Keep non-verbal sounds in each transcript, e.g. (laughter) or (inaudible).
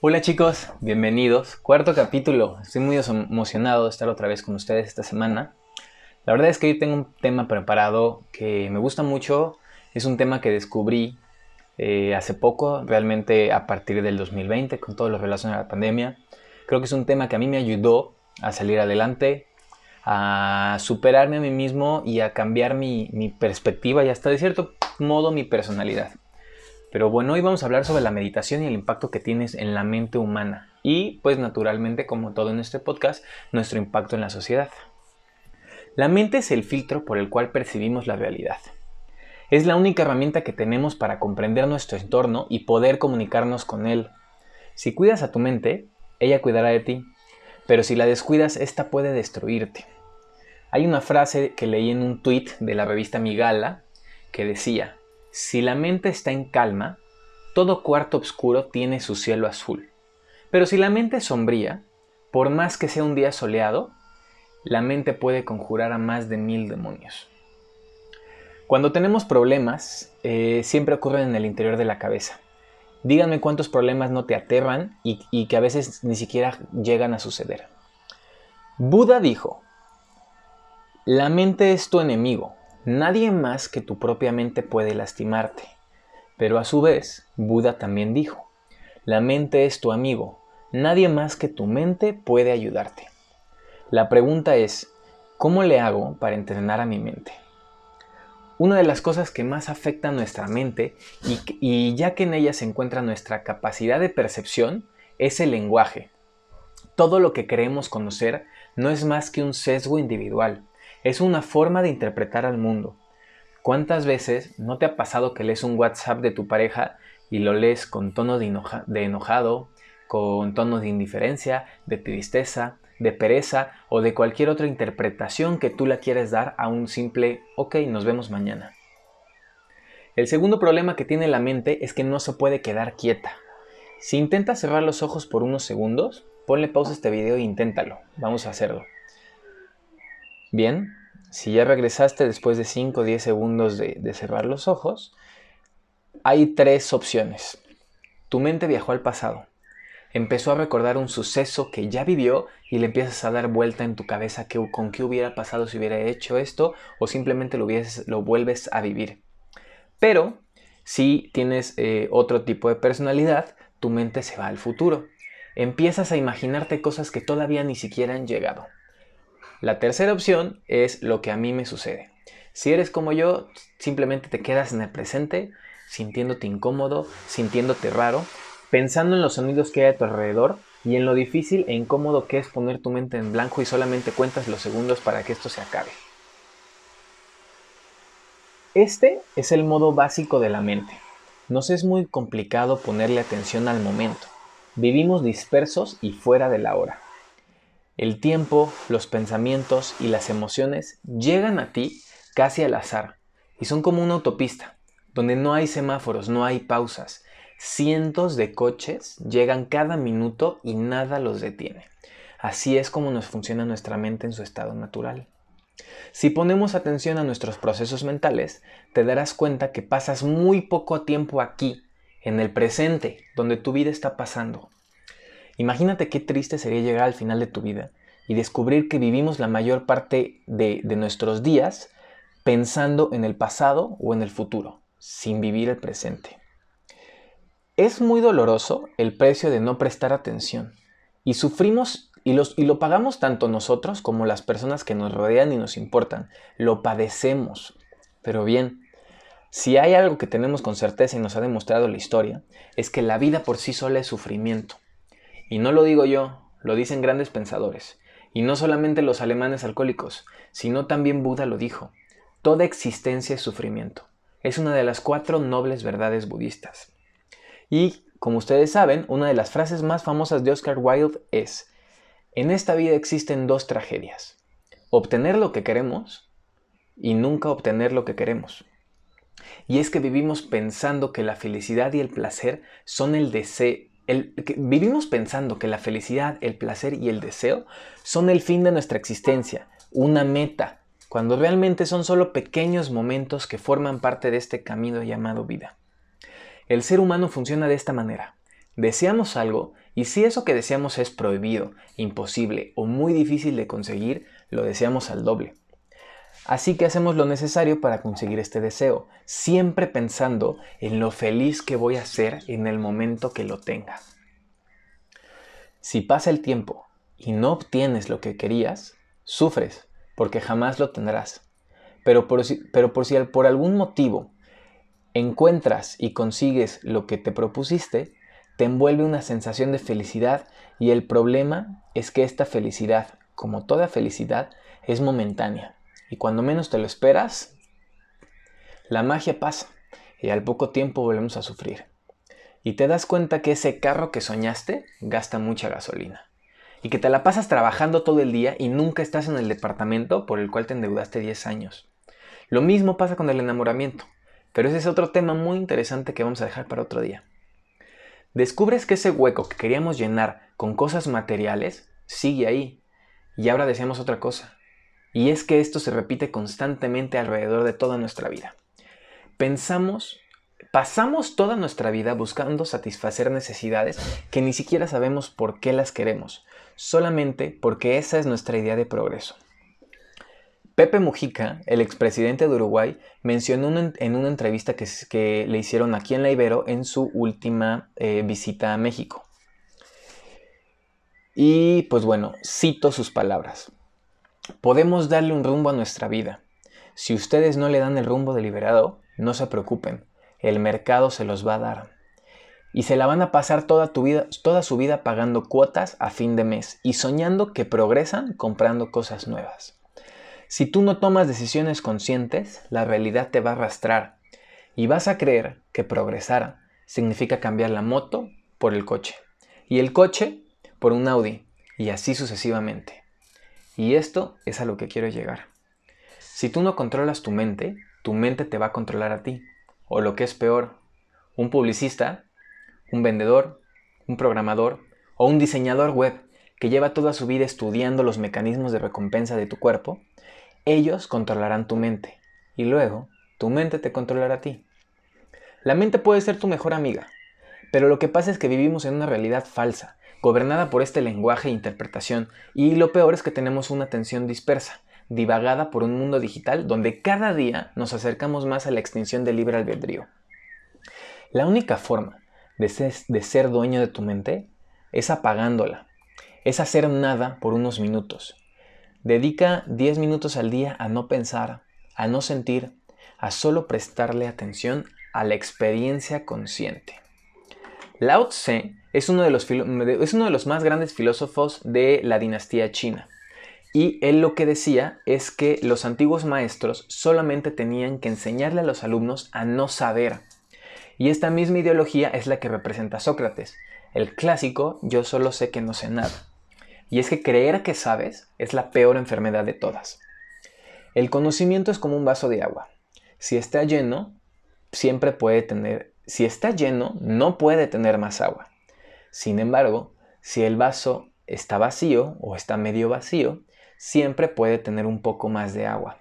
Hola chicos, bienvenidos. Cuarto capítulo. Estoy muy emocionado de estar otra vez con ustedes esta semana. La verdad es que hoy tengo un tema preparado que me gusta mucho. Es un tema que descubrí eh, hace poco, realmente a partir del 2020, con todo lo relacionado a la pandemia. Creo que es un tema que a mí me ayudó a salir adelante, a superarme a mí mismo y a cambiar mi, mi perspectiva y hasta de cierto modo mi personalidad. Pero bueno, hoy vamos a hablar sobre la meditación y el impacto que tienes en la mente humana. Y pues naturalmente, como todo en este podcast, nuestro impacto en la sociedad. La mente es el filtro por el cual percibimos la realidad. Es la única herramienta que tenemos para comprender nuestro entorno y poder comunicarnos con él. Si cuidas a tu mente, ella cuidará de ti. Pero si la descuidas, esta puede destruirte. Hay una frase que leí en un tweet de la revista Migala que decía, si la mente está en calma, todo cuarto oscuro tiene su cielo azul. Pero si la mente es sombría, por más que sea un día soleado, la mente puede conjurar a más de mil demonios. Cuando tenemos problemas, eh, siempre ocurren en el interior de la cabeza. Díganme cuántos problemas no te aterran y, y que a veces ni siquiera llegan a suceder. Buda dijo, la mente es tu enemigo, Nadie más que tu propia mente puede lastimarte. Pero a su vez, Buda también dijo, la mente es tu amigo, nadie más que tu mente puede ayudarte. La pregunta es, ¿cómo le hago para entrenar a mi mente? Una de las cosas que más afecta a nuestra mente, y, ya que en ella se encuentra nuestra capacidad de percepción, es el lenguaje. Todo lo que creemos conocer no es más que un sesgo individual, es una forma de interpretar al mundo. ¿Cuántas veces no te ha pasado que lees un WhatsApp de tu pareja y lo lees con tono de, enojado, con tono de indiferencia, de tristeza, de pereza o de cualquier otra interpretación que tú le quieres dar a un simple ok, nos vemos mañana? El segundo problema que tiene la mente es que no se puede quedar quieta. Si intentas cerrar los ojos por unos segundos, ponle pausa a este video e inténtalo. Vamos a hacerlo. Bien, si ya regresaste después de 5 o 10 segundos de, cerrar los ojos, hay tres opciones. Tu mente viajó al pasado. Empezó a recordar un suceso que ya vivió y le empiezas a dar vuelta en tu cabeza con qué hubiera pasado si hubiera hecho esto o simplemente lo, lo vuelves a vivir. Pero si tienes eh, otro tipo de personalidad, tu mente se va al futuro. Empiezas a imaginarte cosas que todavía ni siquiera han llegado. La tercera opción es lo que a mí me sucede. Si eres como yo, simplemente te quedas en el presente, sintiéndote incómodo, sintiéndote raro, pensando en los sonidos que hay a tu alrededor y en lo difícil e incómodo que es poner tu mente en blanco y solamente cuentas los segundos para que esto se acabe. Este es el modo básico de la mente. Nos es muy complicado ponerle atención al momento. Vivimos dispersos y fuera de la hora. El tiempo, los pensamientos y las emociones llegan a ti casi al azar y son como una autopista, donde no hay semáforos, no hay pausas. Cientos de coches llegan cada minuto y nada los detiene. Así es como nos funciona nuestra mente en su estado natural. Si ponemos atención a nuestros procesos mentales, te darás cuenta que pasas muy poco tiempo aquí, en el presente, donde tu vida está pasando. Imagínate qué triste sería llegar al final de tu vida y descubrir que vivimos la mayor parte de, nuestros días pensando en el pasado o en el futuro, sin vivir el presente. Es muy doloroso el precio de no prestar atención y sufrimos y, lo pagamos tanto nosotros como las personas que nos rodean y nos importan. Lo padecemos. Pero bien, si hay algo que tenemos con certeza y nos ha demostrado la historia, es que la vida por sí sola es sufrimiento. Y no lo digo yo, lo dicen grandes pensadores. Y no solamente los alemanes alcohólicos, sino también Buda lo dijo. Toda existencia es sufrimiento. Es una de las cuatro nobles verdades budistas. Y, como ustedes saben, una de las frases más famosas de Oscar Wilde es, en esta vida existen dos tragedias. Obtener lo que queremos y nunca obtener lo que queremos. Y es que vivimos pensando que la felicidad y el placer son el deseo, vivimos pensando que la felicidad, el placer y el deseo son el fin de nuestra existencia, una meta, cuando realmente son solo pequeños momentos que forman parte de este camino llamado vida. El ser humano funciona de esta manera. Deseamos algo y si eso que deseamos es prohibido, imposible o muy difícil de conseguir, lo deseamos al doble. Así que hacemos lo necesario para conseguir este deseo, siempre pensando en lo feliz que voy a ser en el momento que lo tenga. Si pasa el tiempo y no obtienes lo que querías, sufres porque jamás lo tendrás. Pero por si, pero por, si por algún motivo encuentras y consigues lo que te propusiste, te envuelve una sensación de felicidad y el problema es que esta felicidad, como toda felicidad, es momentánea y cuando menos te lo esperas, la magia pasa y al poco tiempo volvemos a sufrir. Y te das cuenta que ese carro que soñaste gasta mucha gasolina. Y que te la pasas trabajando todo el día y nunca estás en el departamento por el cual te endeudaste 10 años. Lo mismo pasa con el enamoramiento. Pero ese es otro tema muy interesante que vamos a dejar para otro día. Descubres que ese hueco que queríamos llenar con cosas materiales sigue ahí. Y ahora deseamos otra cosa. Y es que esto se repite constantemente alrededor de toda nuestra vida. Pensamos, pasamos toda nuestra vida buscando satisfacer necesidades que ni siquiera sabemos por qué las queremos, solamente porque esa es nuestra idea de progreso. Pepe Mujica, el expresidente de Uruguay, mencionó en una entrevista que, le hicieron aquí en La Ibero en su última eh, visita a México. Y pues bueno, cito sus palabras. Podemos darle un rumbo a nuestra vida. Si ustedes no le dan el rumbo deliberado, no se preocupen, el mercado se los va a dar. Y se la van a pasar toda, tu vida, toda su vida pagando cuotas a fin de mes y soñando que progresan comprando cosas nuevas. Si tú no tomas decisiones conscientes, la realidad te va a arrastrar y vas a creer que progresar significa cambiar la moto por el coche y el coche por un Audi y así sucesivamente. Y esto es a lo que quiero llegar. Si tú no controlas tu mente, tu mente te va a controlar a ti. O lo que es peor, un publicista, un vendedor, un programador o un diseñador web que lleva toda su vida estudiando los mecanismos de recompensa de tu cuerpo, ellos controlarán tu mente y luego tu mente te controlará a ti. La mente puede ser tu mejor amiga, pero lo que pasa es que vivimos en una realidad falsa, gobernada por este lenguaje e interpretación, y lo peor es que tenemos una atención dispersa, divagada por un mundo digital donde cada día nos acercamos más a la extinción del libre albedrío. La única forma de ser, de ser dueño de tu mente es apagándola, es hacer nada por unos minutos. Dedica 10 minutos al día a no pensar, a no sentir, a solo prestarle atención a la experiencia consciente. Lao Tse es uno, de los es uno de los más grandes filósofos de la dinastía china. Y él lo que decía es que los antiguos maestros solamente tenían que enseñarle a los alumnos a no saber. Y esta misma ideología es la que representa Sócrates, el clásico yo solo sé que no sé nada. Y es que creer que sabes es la peor enfermedad de todas. El conocimiento es como un vaso de agua. Si está lleno, siempre puede tener si está lleno, no puede tener más agua. Sin embargo, si el vaso está vacío o está medio vacío, siempre puede tener un poco más de agua.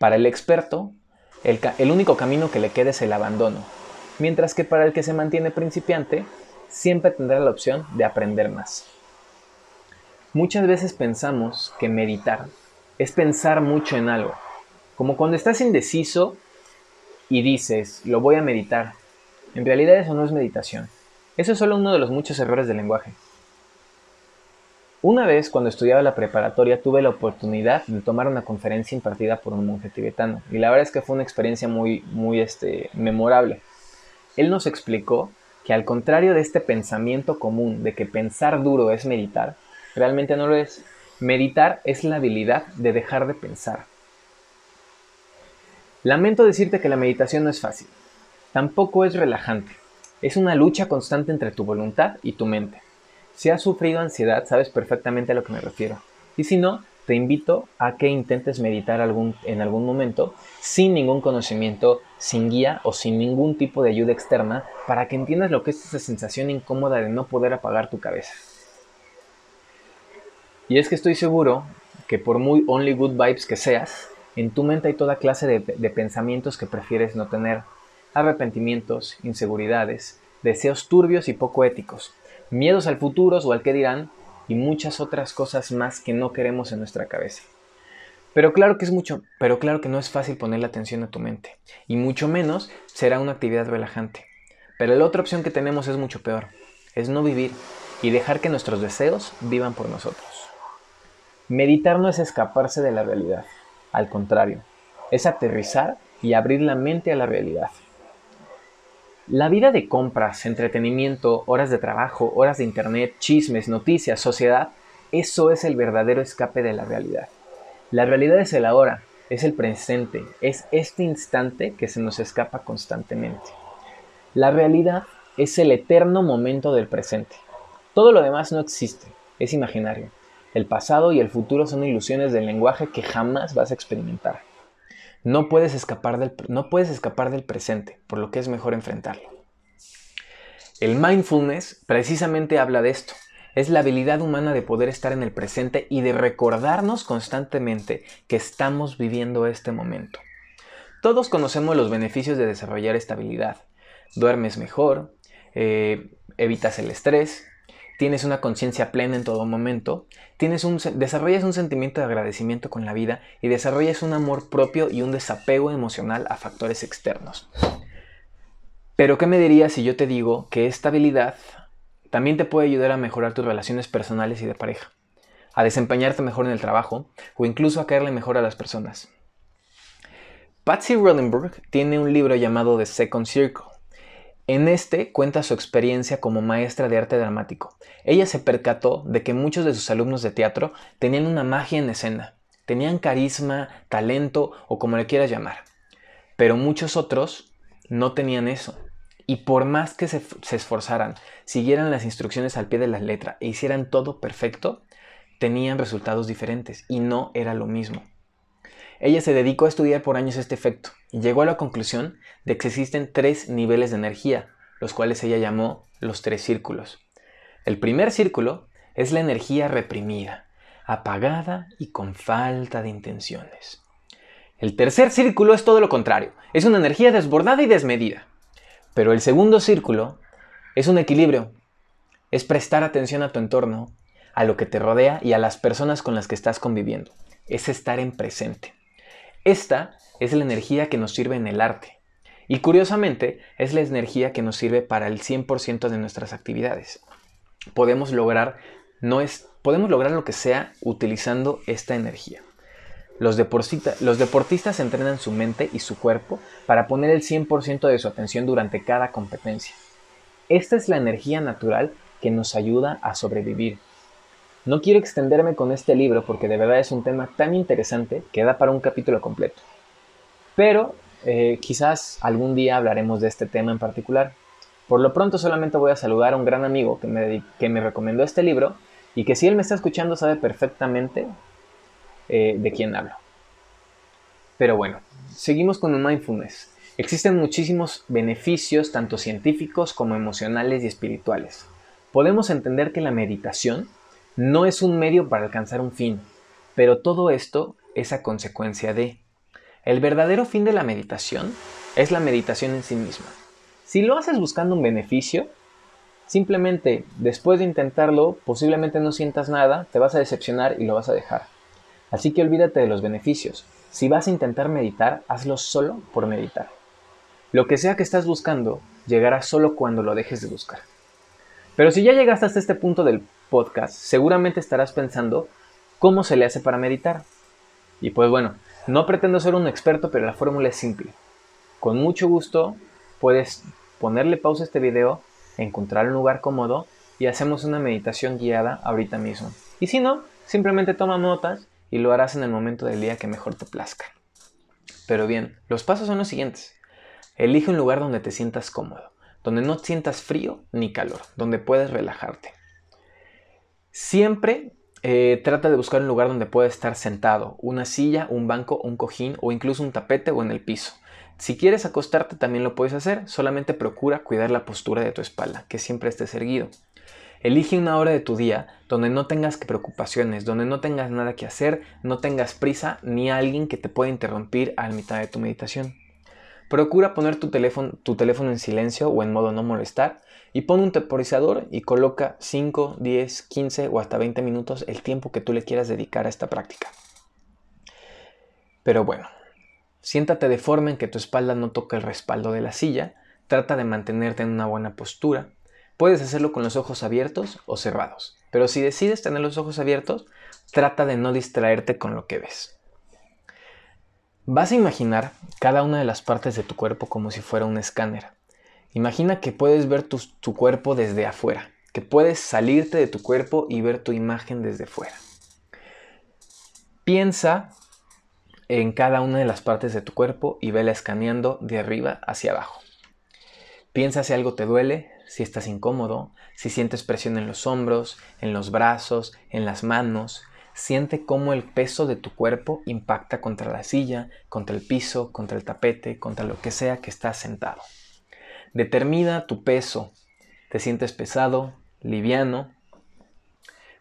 Para el experto, el, único camino que le queda es el abandono, mientras que para el que se mantiene principiante, siempre tendrá la opción de aprender más. Muchas veces pensamos que meditar es pensar mucho en algo, como cuando estás indeciso y dices, lo voy a meditar, en realidad eso no es meditación. Eso es solo uno de los muchos errores del lenguaje. Una vez, cuando estudiaba la preparatoria, tuve la oportunidad de tomar una conferencia impartida por un monje tibetano. Y la verdad es que fue una experiencia muy, muy este, memorable. Él nos explicó que al contrario de este pensamiento común de que pensar duro es meditar, realmente no lo es. Meditar es la habilidad de dejar de pensar. Lamento decirte que la meditación no es fácil. Tampoco es relajante. Es una lucha constante entre tu voluntad y tu mente. Si has sufrido ansiedad, sabes perfectamente a lo que me refiero. Y si no, te invito a que intentes meditar en algún momento sin ningún conocimiento, sin guía o sin ningún tipo de ayuda externa para que entiendas lo que es esa sensación incómoda de no poder apagar tu cabeza. Y es que estoy seguro que por muy only good vibes que seas, en tu mente hay toda clase de pensamientos que prefieres no tener arrepentimientos, inseguridades, deseos turbios y poco éticos, miedos al futuro o al que dirán, y muchas otras cosas más que no queremos en nuestra cabeza. Pero claro que es mucho, pero claro que no es fácil ponerle atención a tu mente, y mucho menos será una actividad relajante. Pero la otra opción que tenemos es mucho peor, es no vivir y dejar que nuestros deseos vivan por nosotros. Meditar no es escaparse de la realidad, al contrario, es aterrizar y abrir la mente a la realidad. La vida de compras, entretenimiento, horas de trabajo, horas de internet, chismes, noticias, sociedad, eso es el verdadero escape de la realidad. La realidad es el ahora, es el presente, es este instante que se nos escapa constantemente. La realidad es el eterno momento del presente. Todo lo demás no existe, es imaginario. El pasado y el futuro son ilusiones del lenguaje que jamás vas a experimentar. No puedes escapar del, no puedes escapar del presente, por lo que es mejor enfrentarlo. El mindfulness precisamente habla de esto. Es la habilidad humana de poder estar en el presente y de recordarnos constantemente que estamos viviendo este momento. Todos conocemos los beneficios de desarrollar esta habilidad. Duermes mejor, eh, evitas el estrés, tienes una conciencia plena en todo momento, tienes un, desarrollas un sentimiento de agradecimiento con la vida y desarrollas un amor propio y un desapego emocional a factores externos. Pero ¿qué me dirías si yo te digo que esta habilidad también te puede ayudar a mejorar tus relaciones personales y de pareja, a desempeñarte mejor en el trabajo o incluso a caerle mejor a las personas? Patsy Rodenberg tiene un libro llamado The Second Circle en este cuenta su experiencia como maestra de arte dramático. Ella se percató de que muchos de sus alumnos de teatro tenían una magia en escena, tenían carisma, talento o como le quieras llamar. Pero muchos otros no tenían eso. Y por más que se, esforzaran, siguieran las instrucciones al pie de la letra e hicieran todo perfecto, tenían resultados diferentes y no era lo mismo. Ella se dedicó a estudiar por años este efecto y llegó a la conclusión de que existen tres niveles de energía, los cuales ella llamó los tres círculos. El primer círculo es la energía reprimida, apagada y con falta de intenciones. El tercer círculo es todo lo contrario, es una energía desbordada y desmedida. Pero el segundo círculo es un equilibrio, es prestar atención a tu entorno, a lo que te rodea y a las personas con las que estás conviviendo, es estar en presente. Esta es la energía que nos sirve en el arte. Y curiosamente, es la energía que nos sirve para el 100% de nuestras actividades. Podemos lograr, no es, podemos lograr lo que sea utilizando esta energía. Los, los deportistas entrenan su mente y su cuerpo para poner el 100% de su atención durante cada competencia. Esta es la energía natural que nos ayuda a sobrevivir, no quiero extenderme con este libro porque de verdad es un tema tan interesante que da para un capítulo completo. Pero eh, quizás algún día hablaremos de este tema en particular. Por lo pronto solamente voy a saludar a un gran amigo que me, que me recomendó este libro y que si él me está escuchando sabe perfectamente eh, de quién hablo. Pero bueno, seguimos con el mindfulness. Existen muchísimos beneficios, tanto científicos como emocionales y espirituales. Podemos entender que la meditación no es un medio para alcanzar un fin, pero todo esto es a consecuencia de... El verdadero fin de la meditación es la meditación en sí misma. Si lo haces buscando un beneficio, simplemente después de intentarlo posiblemente no sientas nada, te vas a decepcionar y lo vas a dejar. Así que olvídate de los beneficios. Si vas a intentar meditar, hazlo solo por meditar. Lo que sea que estás buscando llegará solo cuando lo dejes de buscar. Pero si ya llegaste hasta este punto del podcast, seguramente estarás pensando cómo se le hace para meditar. Y pues bueno, no pretendo ser un experto, pero la fórmula es simple. Con mucho gusto puedes ponerle pausa a este video, encontrar un lugar cómodo y hacemos una meditación guiada ahorita mismo. Y si no, simplemente toma notas y lo harás en el momento del día que mejor te plazca. Pero bien, los pasos son los siguientes. Elige un lugar donde te sientas cómodo, donde no sientas frío ni calor, donde puedes relajarte. Siempre eh, trata de buscar un lugar donde pueda estar sentado, una silla, un banco, un cojín o incluso un tapete o en el piso. Si quieres acostarte también lo puedes hacer, solamente procura cuidar la postura de tu espalda, que siempre estés erguido. Elige una hora de tu día donde no tengas preocupaciones, donde no tengas nada que hacer, no tengas prisa ni alguien que te pueda interrumpir a mitad de tu meditación. procura poner tu tu teléfono en silencio o en modo no molestar y pon un temporizador y coloca 5, 10, 15 o hasta 20 minutos el tiempo que tú le quieras dedicar a esta práctica. Pero bueno, siéntate de forma en que tu espalda no toque el respaldo de la silla, trata de mantenerte en una buena postura. Puedes hacerlo con los ojos abiertos o cerrados, pero si decides tener los ojos abiertos, trata de no distraerte con lo que ves. Vas a imaginar cada una de las partes de tu cuerpo como si fuera un escáner. Imagina que puedes ver tu, cuerpo desde afuera, que puedes salirte de tu cuerpo y ver tu imagen desde fuera. Piensa en cada una de las partes de tu cuerpo y vela escaneando de arriba hacia abajo. Piensa si algo te duele, si estás incómodo, si sientes presión en los hombros, en los brazos, en las manos, Siente cómo el peso de tu cuerpo impacta contra la silla, contra el piso, contra el tapete, contra lo que sea que estás sentado. Determina tu peso. ¿Te sientes pesado, liviano?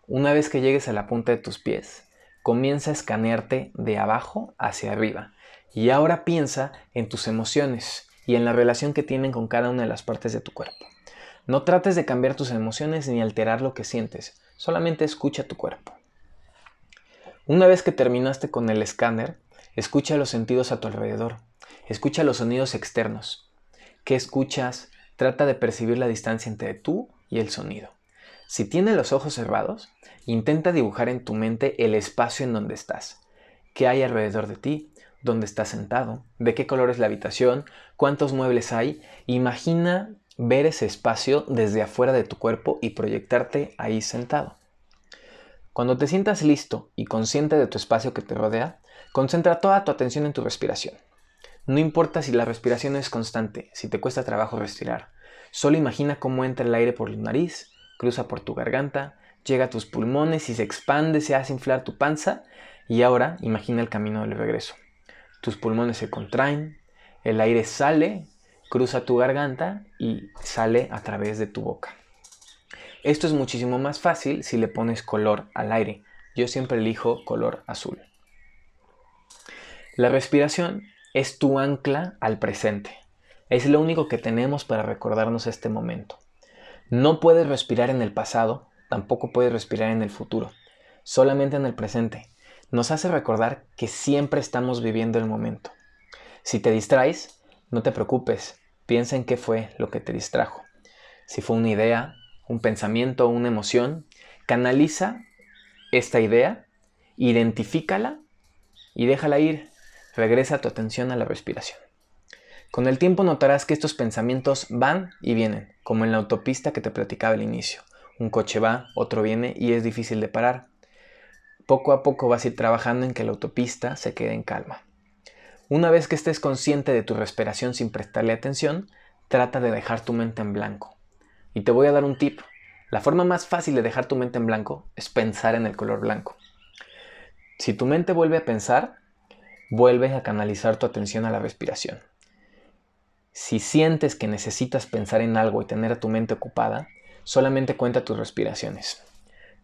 Una vez que llegues a la punta de tus pies, comienza a escanearte de abajo hacia arriba. Y ahora piensa en tus emociones y en la relación que tienen con cada una de las partes de tu cuerpo. No trates de cambiar tus emociones ni alterar lo que sientes, solamente escucha tu cuerpo. Una vez que terminaste con el escáner, escucha los sentidos a tu alrededor. Escucha los sonidos externos. ¿Qué escuchas? Trata de percibir la distancia entre tú y el sonido. Si tienes los ojos cerrados, intenta dibujar en tu mente el espacio en donde estás. ¿Qué hay alrededor de ti? ¿Dónde estás sentado? ¿De qué color es la habitación? ¿Cuántos muebles hay? Imagina ver ese espacio desde afuera de tu cuerpo y proyectarte ahí sentado. Cuando te sientas listo y consciente de tu espacio que te rodea, concentra toda tu atención en tu respiración. No importa si la respiración es constante, si te cuesta trabajo respirar. Solo imagina cómo entra el aire por tu nariz, cruza por tu garganta, llega a tus pulmones y se expande, se hace inflar tu panza y ahora imagina el camino del regreso. Tus pulmones se contraen, el aire sale, cruza tu garganta y sale a través de tu boca. Esto es muchísimo más fácil si le pones color al aire. Yo siempre elijo color azul. La respiración es tu ancla al presente. Es lo único que tenemos para recordarnos este momento. No puedes respirar en el pasado, tampoco puedes respirar en el futuro, solamente en el presente. Nos hace recordar que siempre estamos viviendo el momento. Si te distraes, no te preocupes, piensa en qué fue lo que te distrajo. Si fue una idea, un pensamiento o una emoción, canaliza esta idea, identifícala y déjala ir. Regresa tu atención a la respiración. Con el tiempo notarás que estos pensamientos van y vienen, como en la autopista que te platicaba al inicio. Un coche va, otro viene y es difícil de parar. Poco a poco vas a ir trabajando en que la autopista se quede en calma. Una vez que estés consciente de tu respiración sin prestarle atención, trata de dejar tu mente en blanco. Y te voy a dar un tip. La forma más fácil de dejar tu mente en blanco es pensar en el color blanco. Si tu mente vuelve a pensar, vuelves a canalizar tu atención a la respiración. Si sientes que necesitas pensar en algo y tener a tu mente ocupada, solamente cuenta tus respiraciones.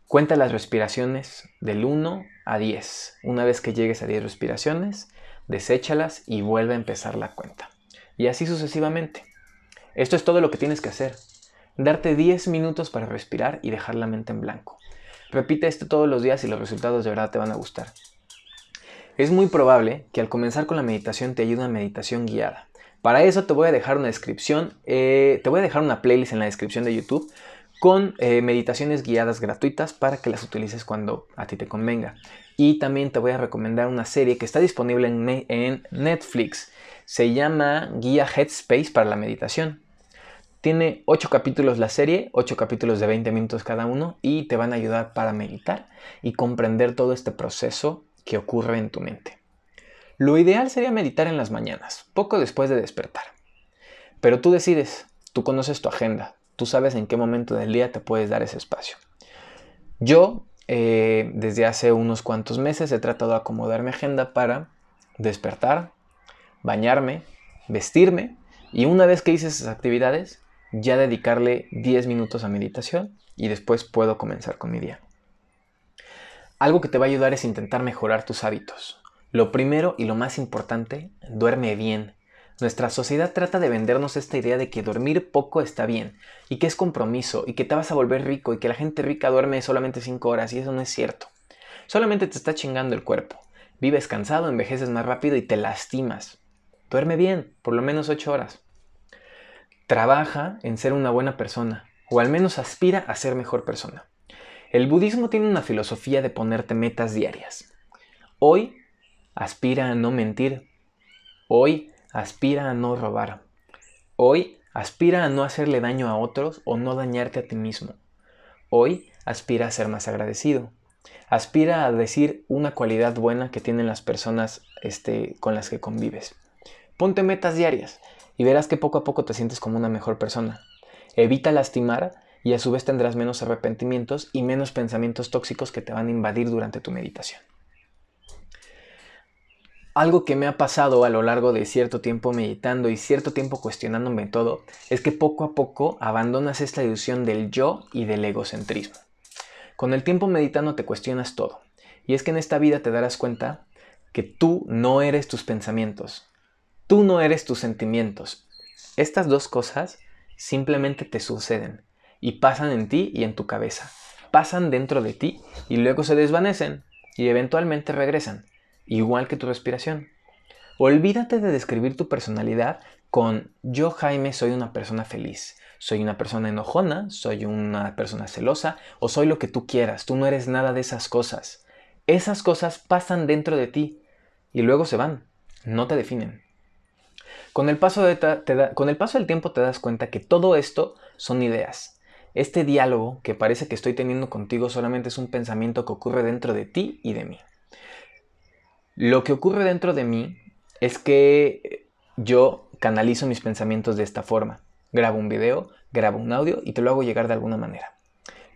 Cuenta las respiraciones del 1 a 10. Una vez que llegues a 10 respiraciones, deséchalas y vuelve a empezar la cuenta. Y así sucesivamente. Esto es todo lo que tienes que hacer darte 10 minutos para respirar y dejar la mente en blanco. Repite esto todos los días y los resultados de verdad te van a gustar. Es muy probable que al comenzar con la meditación te ayude una meditación guiada. Para eso te voy a dejar una descripción, eh, te voy a dejar una playlist en la descripción de YouTube con eh, meditaciones guiadas gratuitas para que las utilices cuando a ti te convenga. Y también te voy a recomendar una serie que está disponible en Netflix. Se llama Guía Headspace para la meditación. Tiene 8 capítulos la serie, 8 capítulos de 20 minutos cada uno y te van a ayudar para meditar y comprender todo este proceso que ocurre en tu mente. Lo ideal sería meditar en las mañanas, poco después de despertar. Pero tú decides, tú conoces tu agenda, tú sabes en qué momento del día te puedes dar ese espacio. Yo, eh, desde hace unos cuantos meses, he tratado de acomodar mi agenda para despertar, bañarme, vestirme y una vez que hice esas actividades, ya dedicarle 10 minutos a meditación y después puedo comenzar con mi día. Algo que te va a ayudar es intentar mejorar tus hábitos. Lo primero y lo más importante, duerme bien. Nuestra sociedad trata de vendernos esta idea de que dormir poco está bien, y que es compromiso, y que te vas a volver rico, y que la gente rica duerme solamente 5 horas, y eso no es cierto. Solamente te está chingando el cuerpo. Vives cansado, envejeces más rápido y te lastimas. Duerme bien, por lo menos 8 horas. Trabaja en ser una buena persona, o al menos aspira a ser mejor persona. El budismo tiene una filosofía de ponerte metas diarias. Hoy aspira a no mentir. Hoy aspira a no robar. Hoy aspira a no hacerle daño a otros o no dañarte a ti mismo. Hoy aspira a ser más agradecido. Aspira a decir una cualidad buena que tienen las personas este, con las que convives. Ponte metas diarias y verás que poco a poco te sientes como una mejor persona. Evita lastimar y a su vez tendrás menos arrepentimientos y menos pensamientos tóxicos que te van a invadir durante tu meditación. Algo que me ha pasado a lo largo de cierto tiempo meditando y cierto tiempo cuestionándome todo es que poco a poco abandonas esta ilusión del yo y del egocentrismo. Con el tiempo meditando te cuestionas todo. Y es que en esta vida te darás cuenta que tú no eres tus pensamientos. Tú no eres tus sentimientos. Estas dos cosas simplemente te suceden y pasan en ti y en tu cabeza. Pasan dentro de ti y luego se desvanecen y eventualmente regresan igual que tu respiración. Olvídate de describir tu personalidad con yo Jaime soy una persona feliz, soy una persona enojona, soy una persona celosa o soy lo que tú quieras, tú no eres nada de esas cosas. Esas cosas pasan dentro de ti y luego se van, no te definen. Con el, paso con el paso del tiempo te das cuenta que todo esto son ideas. Este diálogo que parece que estoy teniendo contigo solamente es un pensamiento que ocurre dentro de ti y de mí. Lo que ocurre dentro de mí es que yo canalizo mis pensamientos de esta forma. Grabo un video, grabo un audio y te lo hago llegar de alguna manera.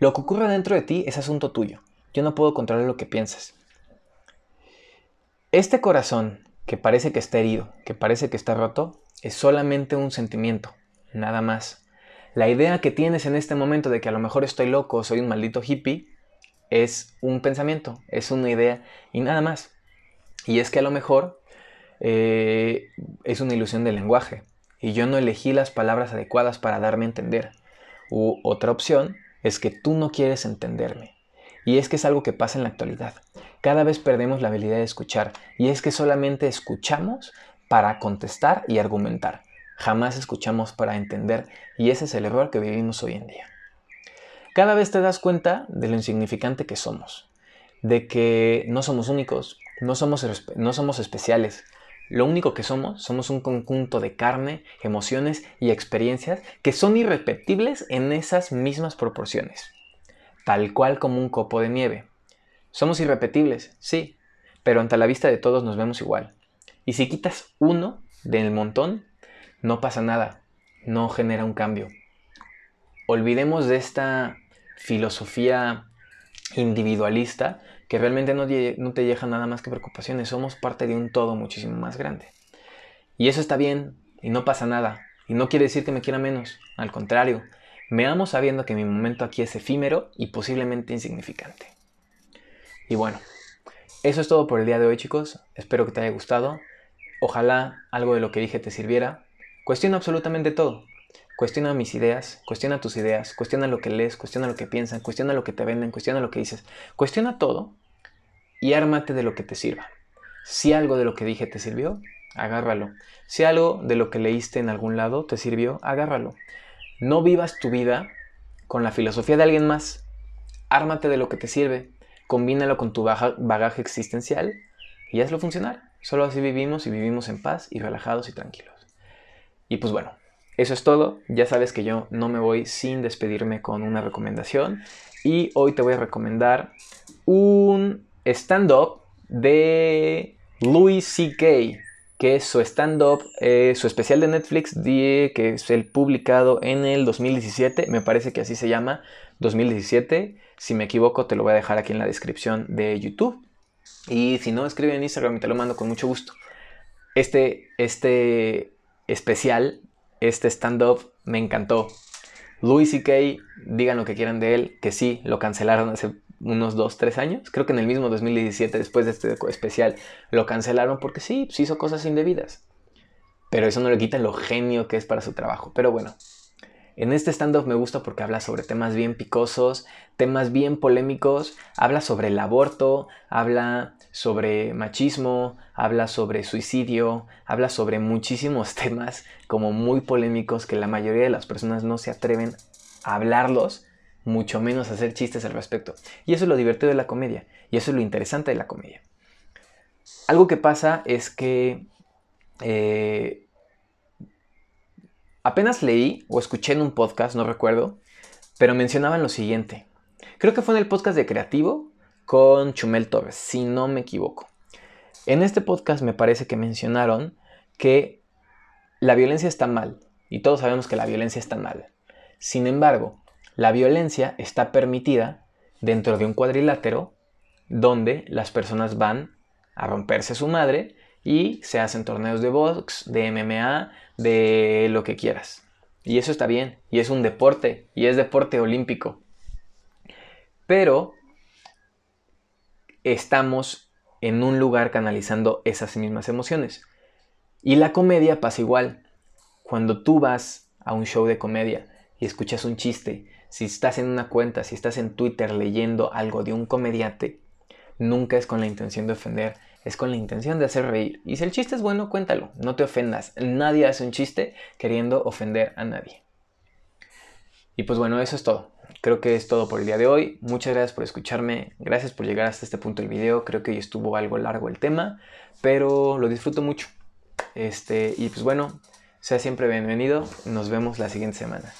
Lo que ocurre dentro de ti es asunto tuyo. Yo no puedo controlar lo que piensas. Este corazón que parece que está herido, que parece que está roto, es solamente un sentimiento, nada más. La idea que tienes en este momento de que a lo mejor estoy loco soy un maldito hippie es un pensamiento, es una idea y nada más. Y es que a lo mejor eh, es una ilusión del lenguaje y yo no elegí las palabras adecuadas para darme a entender. U otra opción es que tú no quieres entenderme. Y es que es algo que pasa en la actualidad. Cada vez perdemos la habilidad de escuchar y es que solamente escuchamos para contestar y argumentar. Jamás escuchamos para entender y ese es el error que vivimos hoy en día. Cada vez te das cuenta de lo insignificante que somos, de que no somos únicos, no somos, no somos especiales. Lo único que somos, somos un conjunto de carne, emociones y experiencias que son irrepetibles en esas mismas proporciones. Tal cual como un copo de nieve. Somos irrepetibles, sí, pero ante la vista de todos nos vemos igual. Y si quitas uno del montón, no pasa nada, no genera un cambio. Olvidemos de esta filosofía individualista que realmente no, te deja nada más que preocupaciones. Somos parte de un todo muchísimo más grande. Y eso está bien y no pasa nada. Y no quiere decir que me quiera menos. Al contrario, me amo sabiendo que mi momento aquí es efímero y posiblemente insignificante. Y bueno, eso es todo por el día de hoy chicos. Espero que te haya gustado. Ojalá algo de lo que dije te sirviera. Cuestiona absolutamente todo. Cuestiona mis ideas, cuestiona tus ideas, cuestiona lo que lees, cuestiona lo que piensan, cuestiona lo que te venden, cuestiona lo que dices. Cuestiona todo y ármate de lo que te sirva. Si algo de lo que dije te sirvió, agárralo. Si algo de lo que leíste en algún lado te sirvió, agárralo. No vivas tu vida con la filosofía de alguien más. Ármate de lo que te sirve, combínalo con tu bagaje existencial y hazlo funcionar. Solo así vivimos y vivimos en paz y relajados y tranquilos. Y pues bueno, eso es todo. Ya sabes que yo no me voy sin despedirme con una recomendación. Y hoy te voy a recomendar un stand-up de Louis C.K., que es su stand-up, eh, su especial de Netflix, que es el publicado en el 2017, me parece que así se llama, 2017. Si me equivoco, te lo voy a dejar aquí en la descripción de YouTube. Y si no, escribe en Instagram y te lo mando con mucho gusto. Este, este especial este stand-up me encantó. Louis C.K., digan lo que quieran de él, que sí, lo cancelaron hace unos 2, 3 años. Creo que en el mismo 2017, después de este especial, lo cancelaron porque sí, pues hizo cosas indebidas. pero eso no le quita lo genio que es para su trabajo. Pero bueno, en este stand-up me gusta porque habla sobre temas bien picosos, temas bien polémicos, habla sobre el aborto, habla sobre machismo, habla sobre suicidio, habla sobre muchísimos (laughs) temas como muy polémicos que la mayoría de las personas no se atreven a hablarlos, mucho menos a hacer chistes al respecto. Y eso es lo divertido de la comedia, y eso es lo interesante de la comedia. Algo que pasa es que eh, apenas leí o escuché en un podcast, no recuerdo, pero mencionaban lo siguiente. Creo que fue en el podcast de Creativo con Chumel Torres, si no me equivoco. En este podcast me parece que mencionaron que la violencia está mal, y todos sabemos que la violencia está mal. Sin embargo, la violencia está permitida dentro de un cuadrilátero donde las personas van a romperse su madre y se hacen torneos de box, de MMA, de lo que quieras. Y eso está bien, y es un deporte, y es deporte olímpico. Pero estamos en un lugar canalizando esas mismas emociones. Y la comedia pasa igual. Cuando tú vas a un show de comedia y escuchas un chiste, si estás en una cuenta, si estás en Twitter leyendo algo de un comediante, nunca es con la intención de ofender, es con la intención de hacer reír. Y si el chiste es bueno, cuéntalo, no te ofendas. Nadie hace un chiste queriendo ofender a nadie. Y pues bueno, eso es todo. Creo que es todo por el día de hoy. Muchas gracias por escucharme. Gracias por llegar hasta este punto del video. Creo que hoy estuvo algo largo el tema, pero lo disfruto mucho. Este, y pues bueno, sea siempre bienvenido. Nos vemos la siguiente semana.